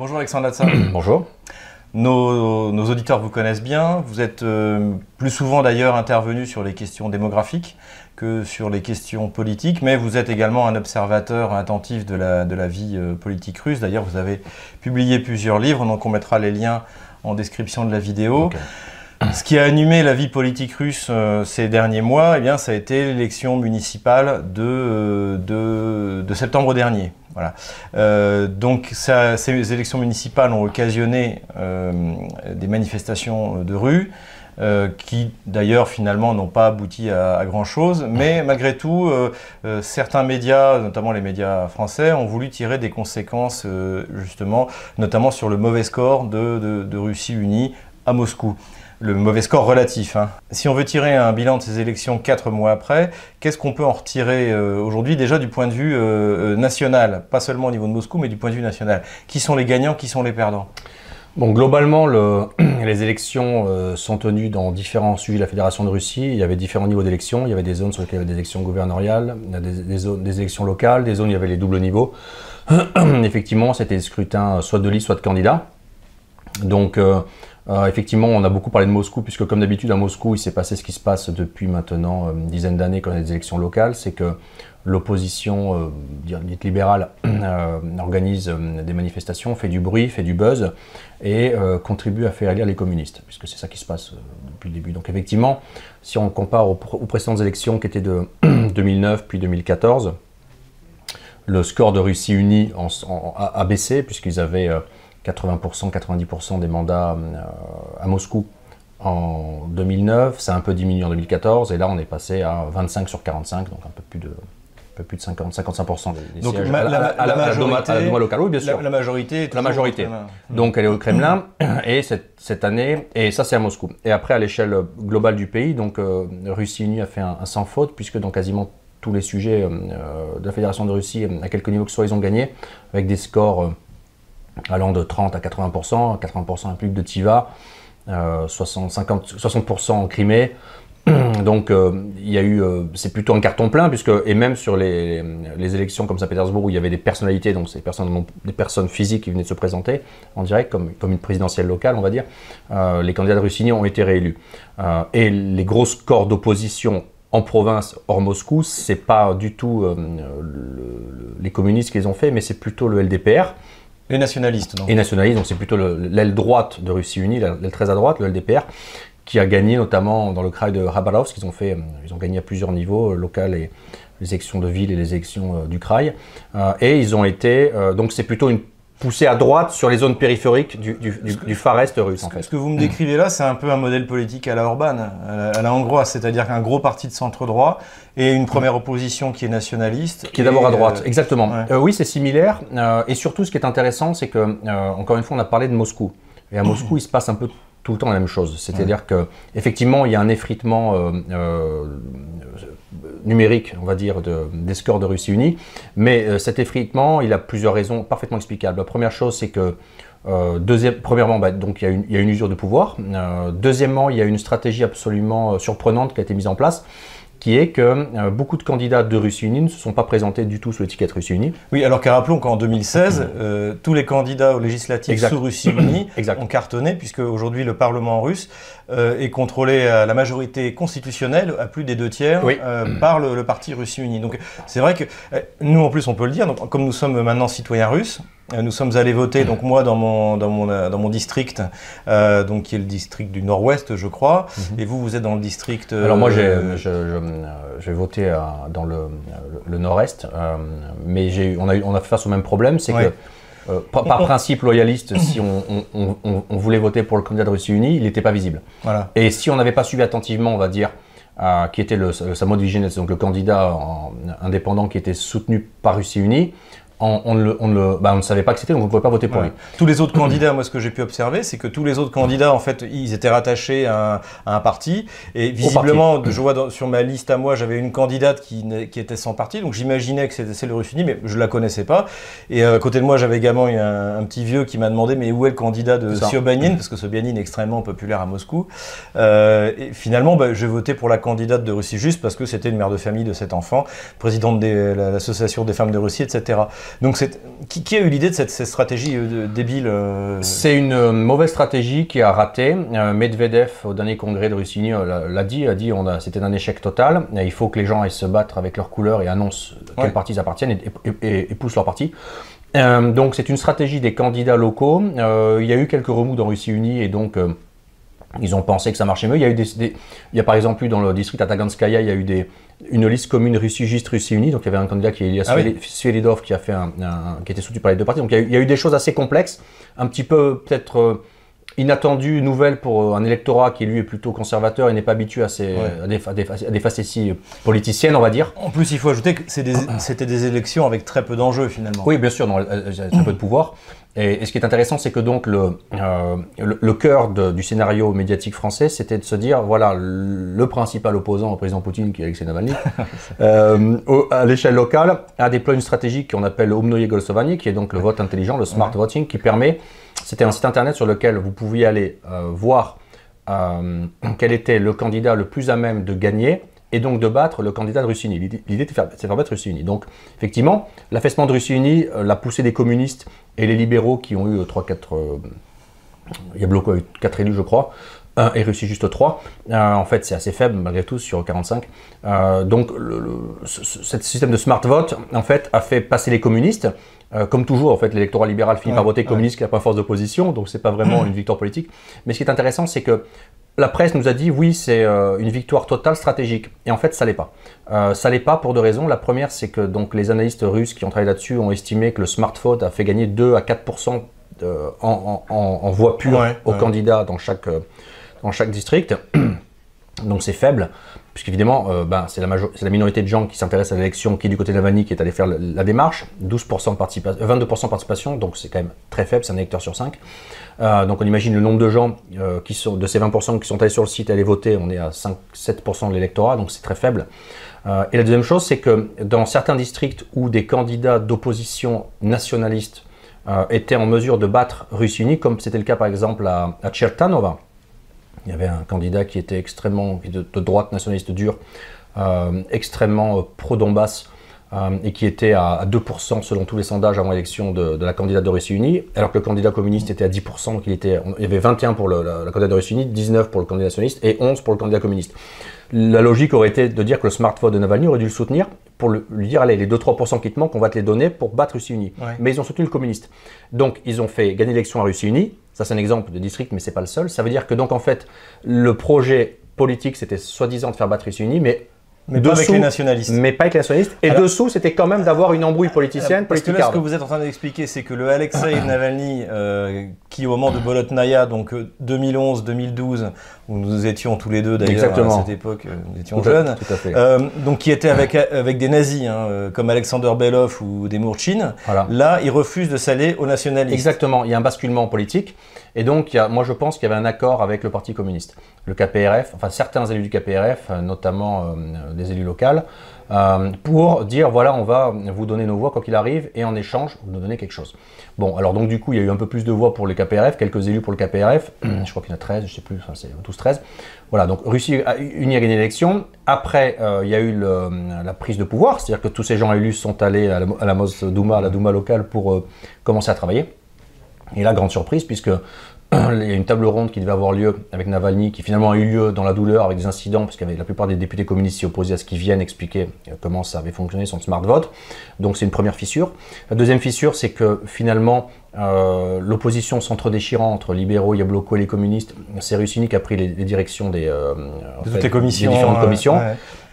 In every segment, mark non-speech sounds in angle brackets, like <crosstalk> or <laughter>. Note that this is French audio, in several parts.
Bonjour Alexandre Latsa. <clears throat> Bonjour. Nos, nos, auditeurs vous connaissent bien. Vous êtes euh, plus souvent d'ailleurs intervenu sur les questions démographiques que sur les questions politiques, mais vous êtes également un observateur attentif de la, de la vie euh, politique russe. D'ailleurs, vous avez publié plusieurs livres, donc on mettra les liens en description de la vidéo. Okay. Ce qui a animé la vie politique russe euh, ces derniers mois, eh bien, ça a été l'élection municipale de, de, de, septembre dernier. Voilà. Euh, donc ces élections municipales ont occasionné euh, des manifestations de rue. Euh, qui d'ailleurs finalement n'ont pas abouti à, à, grand chose, mais malgré tout, certains médias, notamment les médias français, ont voulu tirer des conséquences justement, notamment sur le mauvais score de Russie unie à Moscou le mauvais score relatif. Hein. Si on veut tirer un bilan de ces élections quatre mois après, qu'est-ce qu'on peut en retirer euh, aujourd'hui déjà du point de vue euh, national, pas seulement au niveau de Moscou, mais du point de vue national Qui sont les gagnants, qui sont les perdants? Bon, globalement, le, <clears throat> les élections euh, sont tenues dans différents sujets de la Fédération de Russie. Il y avait différents niveaux d'élections. Il y avait des zones sur lesquelles il y avait des élections gouverneuriales, des, des élections locales, des zones où il y avait les doubles niveaux. <clears throat> Effectivement, c'était des scrutins soit de liste, soit de candidats. Donc, euh, effectivement, on a beaucoup parlé de Moscou, puisque comme d'habitude à Moscou, il s'est passé ce qui se passe depuis maintenant euh, une dizaine d'années quand il y a des élections locales, c'est que l'opposition euh, dite libérale <clears throat> euh, organise des manifestations, fait du bruit, fait du buzz et contribue à faire élire les communistes, puisque c'est ça qui se passe depuis le début. Donc effectivement, si on compare aux, précédentes élections qui étaient de <clears throat> 2009 puis 2014, le score de Russie unie a, baissé, puisqu'ils avaient 80%, 90% des mandats à Moscou en 2009, ça a un peu diminué en 2014, et là on est passé à 25 sur 45, donc un peu plus de, un peu plus de 50, 55% des, des donc sièges la, à, la, la, à, la, la majorité, à la locale, oui bien sûr. La, majorité la majorité. Donc elle est au Kremlin, <clears throat> et cette, cette, année, et ça c'est à Moscou. Et après à l'échelle globale du pays, donc euh, Russie Unie a fait un, un, sans faute, puisque dans quasiment tous les sujets euh, de la Fédération de Russie, à quelque niveau que ce soit, ils ont gagné, avec des scores euh, allant de 30 à 80%, 80% implique de Tiva, euh, 60, 50, 60% en Crimée. <clears throat> Donc euh, il y a eu, euh, c'est plutôt un carton plein puisque et même sur les, les élections comme Saint-Pétersbourg où il y avait des personnalités, donc des personnes physiques qui venaient de se présenter en direct comme, une présidentielle locale, on va dire, euh, les candidats de Russie ont été réélus et les gros scores d'opposition en province hors Moscou, c'est pas du tout le, les communistes qu'ils ont fait, mais c'est plutôt le LDPR. Les nationalistes, donc. Et donc c'est plutôt l'aile droite de Russie Unie, l'aile très à droite, le LDPR, qui a gagné notamment dans le kraï de Khabarovsk. Ils ont, fait, ils ont gagné à plusieurs niveaux, local et les élections de ville et les élections euh, du kraï. Euh, et ils ont été, euh, donc c'est plutôt une poussée à droite sur les zones périphériques du, du, du, du phare est russe. Ce, en fait. ce que vous me décrivez là, c'est un peu un modèle politique à la Orban, à la hongroise, c'est-à-dire qu'un gros parti de centre-droit et une première opposition qui est nationaliste. Qui est d'abord à droite, euh, exactement. Ouais. Euh, oui, c'est similaire. Euh, et surtout, ce qui est intéressant, c'est que, encore une fois, on a parlé de Moscou. Et à Moscou, il se passe un peu tout le temps la même chose. C'est-à-dire ouais. que effectivement, il y a un effritement numérique, on va dire, de, des scores de Russie unie, mais euh, cet effritement, il a plusieurs raisons parfaitement explicables. La première chose, c'est que deuxième, premièrement, bah, donc il y, a une, il y, a une, usure de pouvoir. deuxièmement, il y a une stratégie absolument surprenante qui a été mise en place qui est que euh, beaucoup de candidats de Russie Unie ne se sont pas présentés du tout sous l'étiquette Russie Unie. Oui, alors qu'à rappelons qu'en 2016, euh, tous les candidats aux législatives exact. sous Russie Unie ont cartonné, puisque aujourd'hui le Parlement russe euh, est contrôlé à la majorité constitutionnelle, à plus des deux tiers, oui. par le, le, parti Russie Unie. Donc c'est vrai que nous, en plus, on peut le dire, donc, comme nous sommes maintenant citoyens russes, nous sommes allés voter, donc moi dans mon, dans mon, dans mon district, euh, donc qui est le district du Nord-Ouest, je crois, mm -hmm. et vous, vous êtes dans le district. Euh, Alors moi, j'ai je, voté euh, dans le, le Nord-Est, euh, mais on a, on a fait face au même problème, c'est ouais. que euh, par, par, principe loyaliste, si on, on, on, on, voulait voter pour le candidat de Russie Unie, il n'était pas visible. Voilà. Et si on n'avait pas suivi attentivement, on va dire, euh, qui était le, Samo donc le candidat en, indépendant qui était soutenu par Russie Unie, on, on, ne, on, ne, bah, on, ne, savait pas que c'était, donc on ne pouvait pas voter pour ouais. lui. Tous les autres candidats, moi, ce que j'ai pu observer, c'est que tous les autres candidats, en fait, ils étaient rattachés à un, à un parti. Et visiblement, parti. je vois dans, sur ma liste à moi, j'avais une candidate qui, qui, était sans parti, donc j'imaginais que c'était celle de Russie mais je la connaissais pas. Et euh, à côté de moi, j'avais également un, un, petit vieux qui m'a demandé, mais où est le candidat de Sobyanin Parce que Sobyanin est extrêmement populaire à Moscou. Euh, et finalement, bah, j'ai voté pour la candidate de Russie juste parce que c'était une mère de famille de cet enfant, présidente de l'association des femmes de Russie, etc. Donc, qui, qui, a eu l'idée de cette, stratégie débile C'est une mauvaise stratégie qui a raté. Medvedev, au dernier congrès de Russie l'a dit, a dit c'était un échec total. Il faut que les gens aillent se battre avec leurs couleurs et annoncent quels partis ils appartiennent et, et poussent leur parti. Euh, donc c'est une stratégie des candidats locaux. Euh, il y a eu quelques remous dans Russie Unie et donc euh, ils ont pensé que ça marchait mieux. Il y a eu des, il y a par exemple eu dans le district Ataganskaya, il y a eu des, une liste commune Russie Russie Unie. Donc il y avait un candidat qui est Elias ah qui a fait un, qui était soutenu par les deux partis. Donc il y, a eu, il y, a eu, des choses assez complexes, un petit peu peut-être inattendue, nouvelle pour euh, un électorat qui lui est plutôt conservateur et n'est pas habitué à, ces, des, facéties politiciennes, on va dire. En plus, il faut ajouter que c'était des, élections avec très peu d'enjeux finalement. Oui, bien sûr, non, très peu de pouvoir. Et, ce qui est intéressant, c'est que donc le, euh, le, cœur du scénario médiatique français, c'était de se dire, voilà, le principal opposant au président Poutine, qui est Alexei Navalny, <laughs> euh, à l'échelle locale, a déployé une stratégie qu'on appelle Omnoye Golsovani, qui est donc le vote intelligent, le smart voting, qui permet c'était un site internet sur lequel vous pouviez aller euh, voir quel était le candidat le plus à même de gagner et donc de battre le candidat de Russie Unie. L'idée, c'est de faire battre Russie Unie. Donc, effectivement, l'affaissement de Russie Unie, euh, la poussée des communistes et les libéraux qui ont eu 3-4. il y a bloqué 4 élus, je crois, et Russie juste 3. en fait, c'est assez faible malgré tout sur 45. donc, ce système de smart vote, en fait, a fait passer les communistes euh, comme toujours, en fait, l'électorat libéral finit par voter communiste qui n'a pas force d'opposition, donc c'est pas vraiment une victoire politique. Mais ce qui est intéressant, c'est que la presse nous a dit oui, c'est euh, une victoire totale stratégique. Et en fait, ça l'est pas. Euh, ça l'est pas pour deux raisons. La première, c'est que donc les analystes russes qui ont travaillé là-dessus ont estimé que le smartphone a fait gagner 2 à 4 en, en, voix pure aux candidats dans chaque, dans chaque district. <clears throat> Donc c'est faible puisqu'évidemment, euh, ben, c'est la, minorité de gens qui s'intéressent à l'élection qui est du côté de Navalny qui est allé faire la, démarche, 12% de participation, 22% de participation, donc c'est quand même très faible, c'est un électeur sur 5. Euh, donc on imagine le nombre de gens euh, qui sont, de ces 20% qui sont allés sur le site allés voter, on est à 5-7% de l'électorat, donc c'est très faible. et la deuxième chose, c'est que dans certains districts où des candidats d'opposition nationalistes étaient en mesure de battre Russie Unie, comme c'était le cas par exemple à, à Chertanova, il y avait un candidat qui était extrêmement de, droite nationaliste dure, euh, extrêmement euh, pro-Donbass, euh, et qui était à, 2% selon tous les sondages avant l'élection de, la candidate de Russie Unie, alors que le candidat communiste était à 10%, donc il, y avait 21 pour le, la, candidate de Russie Unie, 19 pour le candidat nationaliste et 11 pour le candidat communiste. La logique aurait été de dire que le smartphone de Navalny aurait dû le soutenir pour lui dire allez, les 2-3% qui te manquent, on va te les donner pour battre Russie Unie. Mais ils ont soutenu le communiste. Donc ils ont fait gagner l'élection à Russie Unie, ça, c'est un exemple de district, mais c'est pas le seul. Ça veut dire que donc en fait, le projet politique, c'était soi-disant de faire battre Unie, mais mais pas avec les nationalistes. Mais pas avec les nationalistes. Et dessous, c'était quand même d'avoir une embrouille politicienne. Parce que là, ce que vous êtes en train d'expliquer, c'est que le Alexei <coughs> Navalny, euh, qui au moment de Bolotnaya, donc 2011-2012, euh, où nous étions tous les deux d'ailleurs à cette époque, euh, nous étions jeunes, donc qui était avec, avec des nazis, hein, comme Alexander Belov ou des Mourchines, là, il refuse de s'aller aux nationalistes. Exactement, il y a un basculement politique. Et donc, moi, je pense qu'il y avait un accord avec le Parti communiste. Le KPRF, enfin certains élus du KPRF, euh, notamment euh, des élus locaux, euh, pour dire voilà, on va vous donner nos voix quoi qu'il arrive, et en échange, vous nous donnez quelque chose. Bon, alors donc du coup, il y a eu un peu plus de voix pour le KPRF, quelques élus pour le KPRF, <clears throat> je crois qu'il y en a 13, je sais plus, enfin, c'est tous 13. Voilà, donc Russie unie a gagné l'élection. Après, il y a eu la prise de pouvoir, c'est-à-dire que tous ces gens élus sont allés à la, à la Mosdouma, à la Douma locale, pour commencer à travailler. Et là, grande surprise, puisque il y a une table ronde qui devait avoir lieu avec Navalny, qui finalement a eu lieu dans la douleur avec des incidents, parce que la plupart des députés communistes s'y opposaient à ce qu'ils viennent expliquer euh, comment ça avait fonctionné son smart vote. Donc c'est une première fissure. La deuxième fissure, c'est que finalement, euh, l'opposition centre-déchirant entre libéraux, Yabloko et les communistes, c'est Russie qui a pris les, directions euh, des différentes commissions.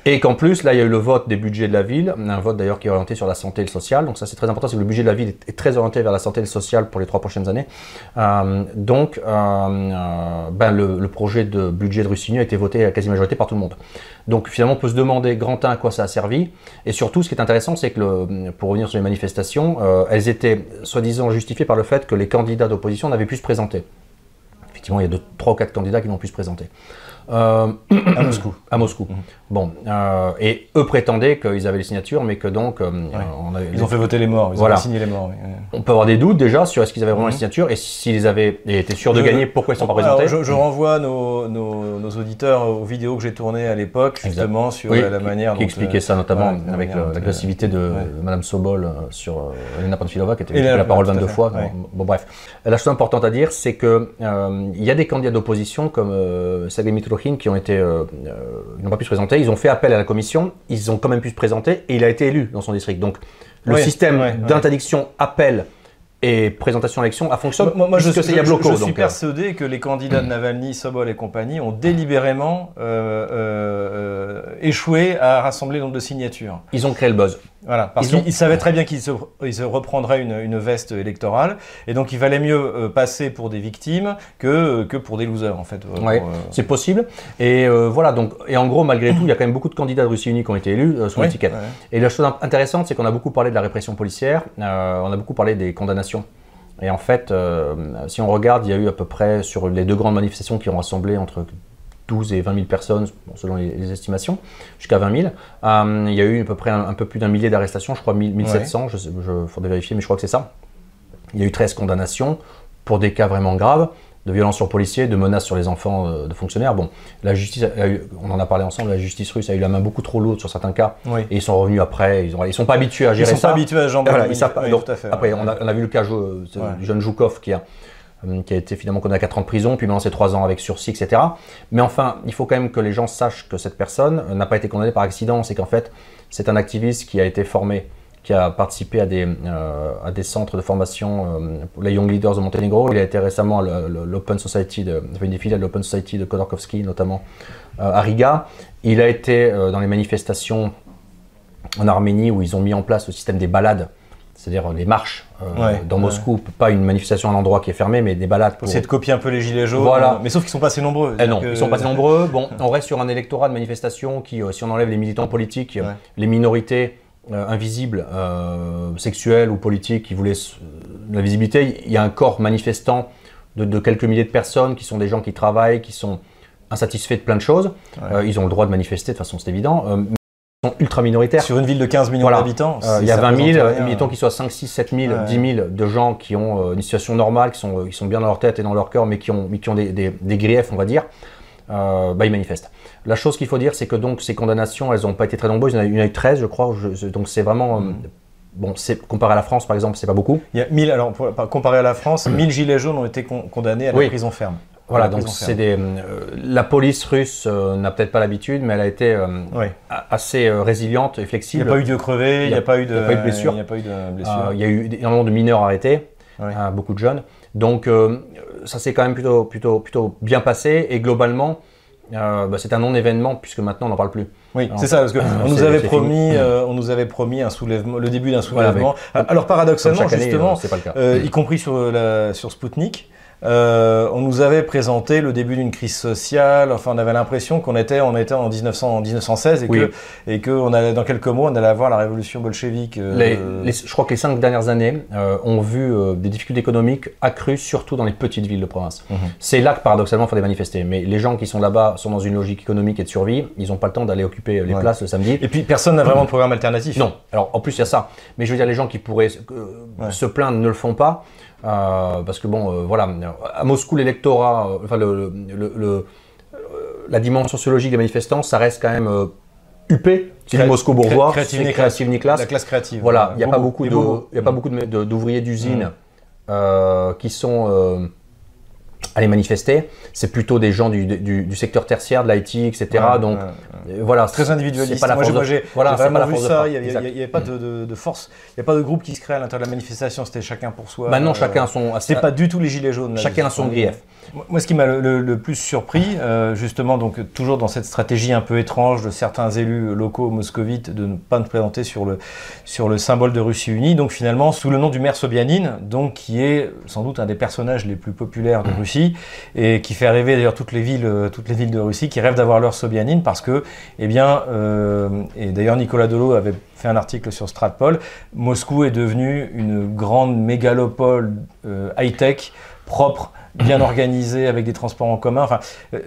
Et qu'en plus, là, il y a eu le vote des budgets de la ville, un vote d'ailleurs qui est orienté sur la santé et le social. Donc ça, c'est très important, c'est que le budget de la ville est, très orienté vers la santé et le social pour les trois prochaines années. Euh, donc, euh, euh, ben, le, projet de budget de Russigny a été voté à quasi majorité par tout le monde. Donc finalement, on peut se demander, grand 1, à quoi ça a servi. Et surtout, ce qui est intéressant, c'est que, pour revenir sur les manifestations, elles étaient soi-disant justifiées par le fait que les candidats d'opposition n'avaient pu se présenter. Effectivement, il y a deux, trois ou quatre candidats qui n'ont pu se présenter. Euh, <clears throat> à Moscou. À Moscou. Mhm. Bon, euh, et eux prétendaient qu'ils avaient les signatures, mais que donc. Euh, ils ont fait voter les morts, ils ont signé les morts. on peut avoir des doutes déjà sur est-ce qu'ils avaient vraiment une signature et s'ils avaient été sûrs de Je- gagner, pourquoi ils sont pas présentés je, je renvoie nos, nos- nos auditeurs aux vidéos que j'ai tournées à l'époque, justement, sur Oui, la, la qui- manière qui dont. expliquait euh, ça notamment la avec l'agressivité de ouais. Madame Sobol sur Elena Panfilova qui était qui Elena, a pris la parole tout à 22 fait, fois. Bon, bon, bref, la chose importante à dire, c'est que euh, il y a des candidats d'opposition comme Sergei Qui ont été, euh, euh, ils n'ont pas pu se présenter. Ils ont fait appel à la commission, ils ont quand même pu se présenter et il a été élu dans son district. Donc le Oui, système ouais, ouais. d'interdiction appel et présentation à l'élection a fonctionné. Moi, moi, je, je- Yabloko, je- je suis euh, persuadé que les candidats de Navalny, Sobol et compagnie ont délibérément euh, euh, euh, échoué à rassembler le nombre de signatures. ils ont créé le buzz. Voilà, parce ont- qu'ils savaient très bien qu'ils se, se reprendraient une, une veste électorale, et donc il valait mieux euh, passer pour des victimes que, que pour des losers, en fait. euh, Ouais, euh, c'est possible. Et euh, voilà, donc, et en gros, malgré tout, il y a quand même beaucoup de candidats de Russie Unie qui ont été élus euh, sous oui, l'étiquette. ouais. Et la chose int- intéressante, c'est qu'on a beaucoup parlé de la répression policière, euh, on a beaucoup parlé des condamnations. Et en fait, euh, si on regarde, il y a eu à peu près, sur les deux grandes manifestations qui ont rassemblé entre 12 et 20 000 personnes, bon, selon les, les estimations, jusqu'à 20 000, euh, il y a eu à peu près un, un peu plus d'un millier d'arrestations, je crois 1000 1700, je, sais- je faudrait vérifier, mais je crois que c'est ça. Il y a eu 13 condamnations pour des cas vraiment graves, de violences sur policiers, de menaces sur les enfants euh, de fonctionnaires. Bon, la justice, a eu- on en a parlé ensemble, la justice russe a eu la main beaucoup trop lourde sur certains cas, Oui. et ils sont revenus après, ils ne sont pas habitués à Ils gérer sont ça. pas habitués à Voilà, ils savent pas. oui, Donc, tout à fait. Après, ouais. on a, on a vu le cas euh, Ouais. du jeune Joukov qui a, euh, qui a été finalement condamné à 4 ans de prison, puis maintenant c'est 3 ans avec sursis, etc. Mais enfin, il faut quand même que les gens sachent que cette personne euh, n'a pas été condamnée par accident. C'est qu'en fait, c'est un activiste qui a été formé, qui a participé à des, euh, à des centres de formation euh, pour les Young Leaders de Monténégro. Il a été récemment à l'Open Society, de, enfin, une des filiales de l'Open Society de Khodorkovsky, notamment euh, à Riga. Il a été euh, dans les manifestations en Arménie où ils ont mis en place le système des balades, c'est-à-dire les marches euh, Ouais, dans ouais. Moscou, pas une manifestation à un endroit qui est fermé, mais des balades Pour essayer de copier un peu les gilets jaunes. Voilà. Mais sauf qu'ils sont pas assez nombreux. Eh non, ils sont pas assez nombreux. <laughs> Bon, on reste sur un électorat de manifestation qui, euh, si on enlève les militants politiques, euh, Ouais. les minorités euh, invisibles, euh, sexuelles ou politiques, qui voulaient la visibilité, il y a un corps manifestant de, de quelques milliers de personnes qui sont des gens qui travaillent, qui sont insatisfaits de plein de choses. Euh, ils ont le droit de manifester, de toute façon, c'est évident. Sont ultra minoritaires. Sur une ville de 15 millions Voilà. d'habitants. Euh, il y a ça 20 000, représente rien. mettons qu'ils soient 5, 6, 7 000, Ouais. 10 000 de gens qui ont euh, une situation normale, qui sont, euh, qui sont bien dans leur tête et dans leur cœur, mais qui ont, mais qui ont des, des- des griefs, on va dire, euh, bah, ils manifestent. La chose qu'il faut dire, c'est que donc ces condamnations, elles n'ont pas été très nombreuses. Il y en a, eu 13, je crois. je- donc c'est vraiment. Mm. Bon, comparé à la France, par exemple, c'est pas beaucoup. Il y a 1000, alors pour, comparé à la France, 1000 gilets jaunes ont été con- condamnés à la Oui. prison ferme. Voilà, donc c'est des. euh, la police russe euh, n'a peut-être pas l'habitude, mais elle a été euh, Oui. assez résiliente et Il n'y flexible. a pas eu de crevés, il n'y a, pas eu de, il y a pas eu de blessures. Il n'y a pas eu de blessures. Il y a eu énormément de mineurs arrêtés, euh, beaucoup de jeunes. Donc ça s'est quand même plutôt, plutôt, plutôt bien passé et globalement, bah, c'est un non-événement puisque maintenant on n'en parle plus. Oui, c'est ça, parce qu'on nous avait promis, on nous avait promis un soulèvement, le début d'un Voilà, soulèvement. Alors paradoxalement, année, justement, pas le cas. euh, y compris sur, la, sur Spoutnik, euh, on nous avait présenté le début d'une crise sociale. Enfin, on avait l'impression qu'on était, on était en, 1900, en 1916 et Oui. que, et que on allait, dans quelques mois, on allait avoir la révolution bolchevique. euh, Les- les- je crois que les cinq dernières années euh, ont vu des difficultés économiques accrues, surtout dans les petites villes de province. Mhm. C'est là que paradoxalement il faut les manifester. Mais les gens qui sont là-bas sont dans une logique économique et de survie. Ils n'ont pas le temps d'aller occuper les Ouais. places le samedi. Et puis personne n'a vraiment de <clears throat> programme alternatif. Non, alors en plus il y a ça. Mais je veux dire, les gens qui pourraient Ouais. se plaindre ne le font pas. Euh, parce que bon, euh, voilà, à Moscou, l'électorat, euh, enfin, le, le- le- la dimension sociologique des manifestants, ça reste quand même huppé. C'est Moscou bourgeois, créative ni classe. La classe créative. Voilà, il n'y a, a pas beaucoup d'ouvriers d'usines Mm. euh, qui sont euh, allés manifester. C'est plutôt des gens du, du- du secteur tertiaire, de l'IT, etc. Ouais, Donc ouais. euh, voilà, très individualiste. C'est pas la force moi, j'ai voilà, c'est vraiment vu ça. Il n'y avait, pas de, de- de force. Il n'y a pas de groupe qui se crée à l'intérieur de la manifestation. C'était chacun pour soi. Maintenant, Euh, chacun a son, C'est pas du tout les gilets jaunes. là, chacun son grief. Moi- ce qui m'a le, le- le plus surpris, euh, justement, donc toujours dans cette stratégie un peu étrange de certains élus locaux moscovites de ne pas nous présenter sur le, sur le symbole de Russie unie, donc finalement sous le nom du maire Sobyanin, donc qui est sans doute un des personnages les plus populaires de Russie et qui fait rêver d'ailleurs toutes les villes, euh, toutes les villes de Russie qui rêvent d'avoir leur Sobyanin parce que, eh bien, euh, et d'ailleurs Nicolas Delo avait fait un article sur Stratpol, Moscou est devenu une grande mégalopole euh, high-tech, propre, bien <laughs> organisée, avec des transports en commun. Enfin, euh,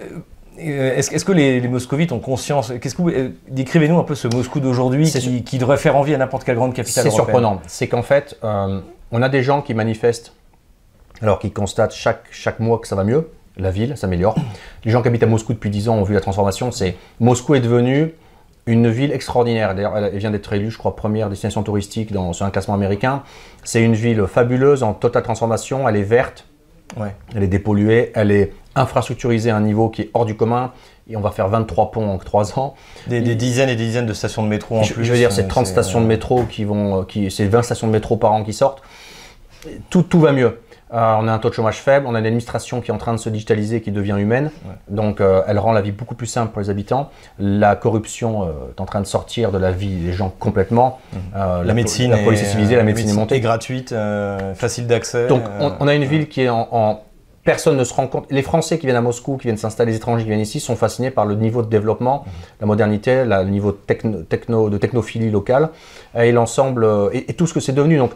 euh, est-ce, que les, les moscovites ont conscience Qu'est-ce que vous, euh, décrivez-nous un peu ce Moscou d'aujourd'hui qui, qui devrait faire envie à n'importe quelle grande capitale C'est surprenant. C'est qu'en fait, euh, on a des gens qui manifestent, alors qu'ils constatent chaque, chaque mois que ça va mieux. La ville s'améliore. <coughs> Les gens qui habitent à Moscou depuis 10 ans ont vu la transformation. C'est Moscou est devenu une ville extraordinaire. D'ailleurs, elle vient d'être élue, je crois, première destination touristique dans, sur un classement américain. C'est une ville fabuleuse, en totale transformation. Elle est verte, elle est dépolluée, elle est infrastructurisée à un niveau qui est hors du commun. Et on va faire 23 ponts en 3 ans. Des, dizaines et des dizaines de stations de métro en plus. Je veux dire, c'est 30 stations de métro qui vont, qui, c'est 20 stations de métro par an qui sortent. Tout, tout va mieux. Euh, on a un taux de chômage faible, on a une administration qui est en train de se digitaliser, qui devient humaine. Donc, euh, elle rend la vie beaucoup plus simple pour les habitants. La corruption euh, est en train de sortir de la vie des gens complètement. Mhm. la, médecine, la police est civilisée, la médecine, est montée. gratuite, facile d'accès. Donc, on, a une ville qui est en, Personne ne se rend compte. Les Français qui viennent à Moscou, qui viennent s'installer, les étrangers qui viennent ici, sont fascinés par le niveau de développement, mhm. la modernité, le niveau techno, techno, de technophilie locale et l'ensemble et, et, tout ce que c'est devenu. Donc,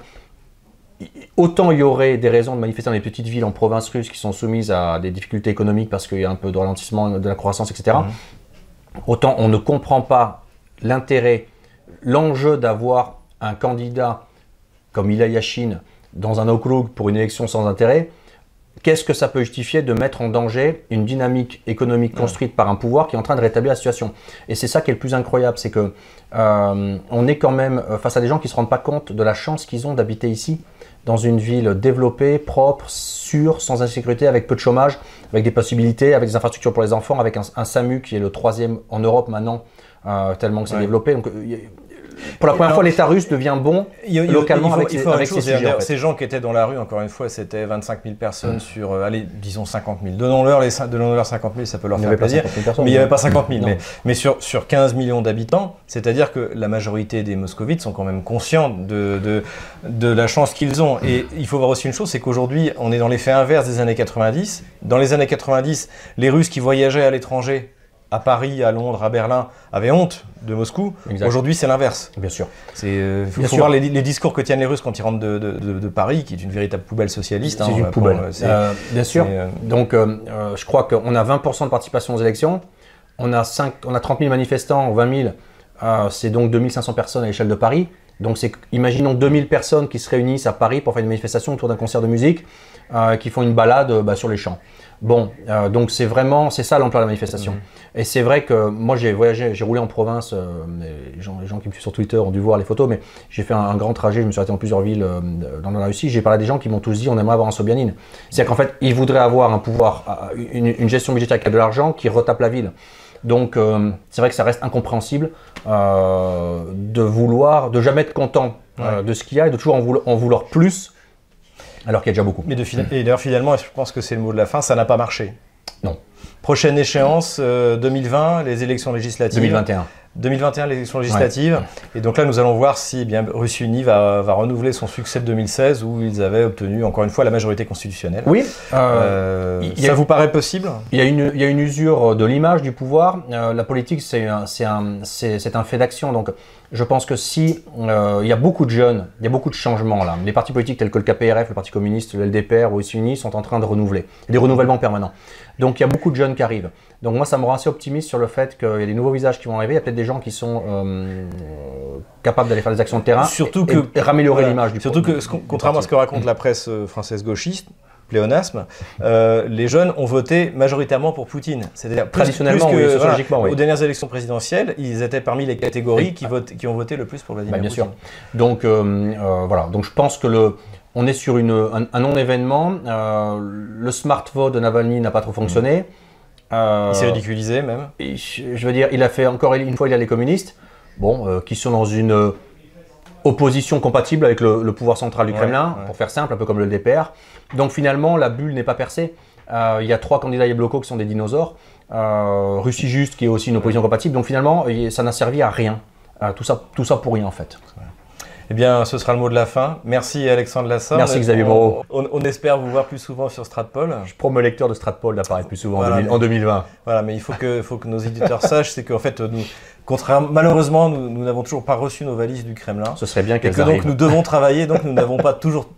autant il y aurait des raisons de manifester dans les petites villes en province russe qui sont soumises à des difficultés économiques parce qu'il y a un peu de ralentissement de la croissance, etc. Mhm. Autant on ne comprend pas l'intérêt, l'enjeu d'avoir un candidat comme Ilya Yashin dans un okrug pour une élection sans intérêt. Qu'est-ce que ça peut justifier de mettre en danger une dynamique économique construite par un pouvoir qui est en train de rétablir la situation? Et c'est ça qui est le plus incroyable, c'est que euh, on est quand même face à des gens qui ne se rendent pas compte de la chance qu'ils ont d'habiter ici dans une ville développée, propre, sûre, sans insécurité, avec peu de chômage, avec des possibilités, avec des infrastructures pour les enfants, avec un, SAMU qui est le troisième en Europe maintenant, euh, tellement que c'est développé. Donc, euh, pour la première fois, l'État russe devient bon localement avec, ces, gens qui étaient dans la rue, encore une fois, c'était 25 000 personnes mm. sur, euh, allez, disons 50 000. Donnons-leur les, donnons 50 000, ça peut leur faire plaisir. mais il n'y avait pas 50 000. Mais, mais, sur, sur 15 millions d'habitants, c'est-à-dire que la majorité des moscovites sont quand même conscients de, de, de la chance qu'ils ont. Et il faut voir aussi une chose, c'est qu'aujourd'hui, on est dans l'effet inverse des années 90. Dans les années 90, les Russes qui voyageaient à l'étranger à Paris, à Londres, à Berlin, avaient honte de Moscou. Aujourd'hui, c'est l'inverse. Bien sûr. Il euh, faut, voir les, discours que tiennent les Russes quand ils rentrent de, Paris, qui est une véritable poubelle socialiste. C'est hein, une poubelle. Euh, bien sûr. Euh, Donc, je crois qu'on a 20% de participation aux élections. On a, 5, on a 30 000 manifestants, 20 000. c'est donc 2500 personnes à l'échelle de Paris. Donc, imaginons 2000 personnes qui se réunissent à Paris pour faire une manifestation autour d'un concert de musique, qui font une balade bah, sur les champs. Bon, euh, donc c'est vraiment, c'est ça l'emploi de la manifestation. Mhm. Et c'est vrai que moi j'ai voyagé, j'ai roulé en province, euh, les, gens, les, gens, qui me suivent sur Twitter ont dû voir les photos, mais j'ai fait un, grand trajet, je me suis arrêté dans plusieurs villes euh, dans la Russie, j'ai parlé à des gens qui m'ont tous dit on aimerait avoir un Sobyanin. C'est-à-dire qu'en fait, ils voudraient avoir un pouvoir, une, gestion budgétaire qui a de l'argent, qui retape la ville. Donc c'est vrai que ça reste incompréhensible de vouloir, de jamais être content de ce qu'il y a et de toujours en vouloir plus alors qu'il y a déjà beaucoup. Mais de, et d'ailleurs, finalement, je pense que c'est le mot de la fin, ça n'a pas marché? Non. Prochaine échéance, 2020, euh, les élections législatives. 2021. 2021, l'élection législative. Et donc là, nous allons voir si eh bien, Russie Unie va, va, renouveler son succès de 2016 où ils avaient obtenu encore une fois la majorité constitutionnelle. Oui. Euh, ça vous paraît possible? Il y, a une, il y, a une, usure de l'image du pouvoir. Euh, la politique, c'est un, un, un, fait d'action. Donc je pense que si euh, il y a beaucoup de jeunes, il y a beaucoup de changements là. Les partis politiques tels que le KPRF, le Parti communiste, le LDPR ou Russie Unie sont en train de renouveler. Des renouvellements permanents. Donc il y a beaucoup de jeunes qui arrivent. Donc moi, ça me rend assez optimiste sur le fait qu'il y a des nouveaux visages qui vont arriver. Il y a peut-être des gens qui sont euh, capables d'aller faire des actions de terrain surtout que, et, raméliorer l'image du Surtout que, contrairement à ce que raconte la presse euh, française gauchiste, pléonasme, euh, les jeunes ont voté majoritairement pour Poutine. C'est-à-dire traditionnellement, plus que, oui, aux dernières élections prédécentielles, ils étaient parmi les catégories qui, votent, qui ont voté le plus pour Vladimir bah, bien Poutine. sûr. Donc voilà. Donc je pense que le on est sur une, un, non-événement. le smart vote de Navalny n'a pas trop fonctionné. Euh, il s'est ridiculisé même. je veux dire, il a fait encore une fois, il y a les communistes, bon, euh, qui sont dans une euh, opposition compatible avec le, pouvoir central du Kremlin, pour faire simple, un peu comme le DPR. Donc finalement, la bulle n'est pas percée. il y a trois candidats Yabloko qui sont des dinosaures. Russie juste qui est aussi une opposition compatible. Donc finalement, ça n'a servi à rien. tout, ça, tout ça pour rien en fait. Eh bien, ce sera le mot de la fin. Merci Alexandre Lassin. Merci Xavier Moreau. On, espère vous voir plus souvent sur Stratpol. Je promets lecteur de Stratpol d'apparaître plus souvent en, 2020. Voilà, mais il faut que, faut que nos éditeurs <laughs> sachent, c'est qu'en fait, nous, contrairement, malheureusement, nous n'avons toujours pas reçu nos valises du Kremlin. Ce serait bien qu'elles arrivent. Donc nous devons <laughs> travailler, donc nous n'avons pas toujours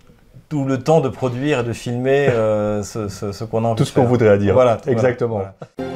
tout le temps de produire et de filmer euh, ce, qu'on a envie Tout ce qu'on voudrait dire. Voilà. Exactement. Voilà.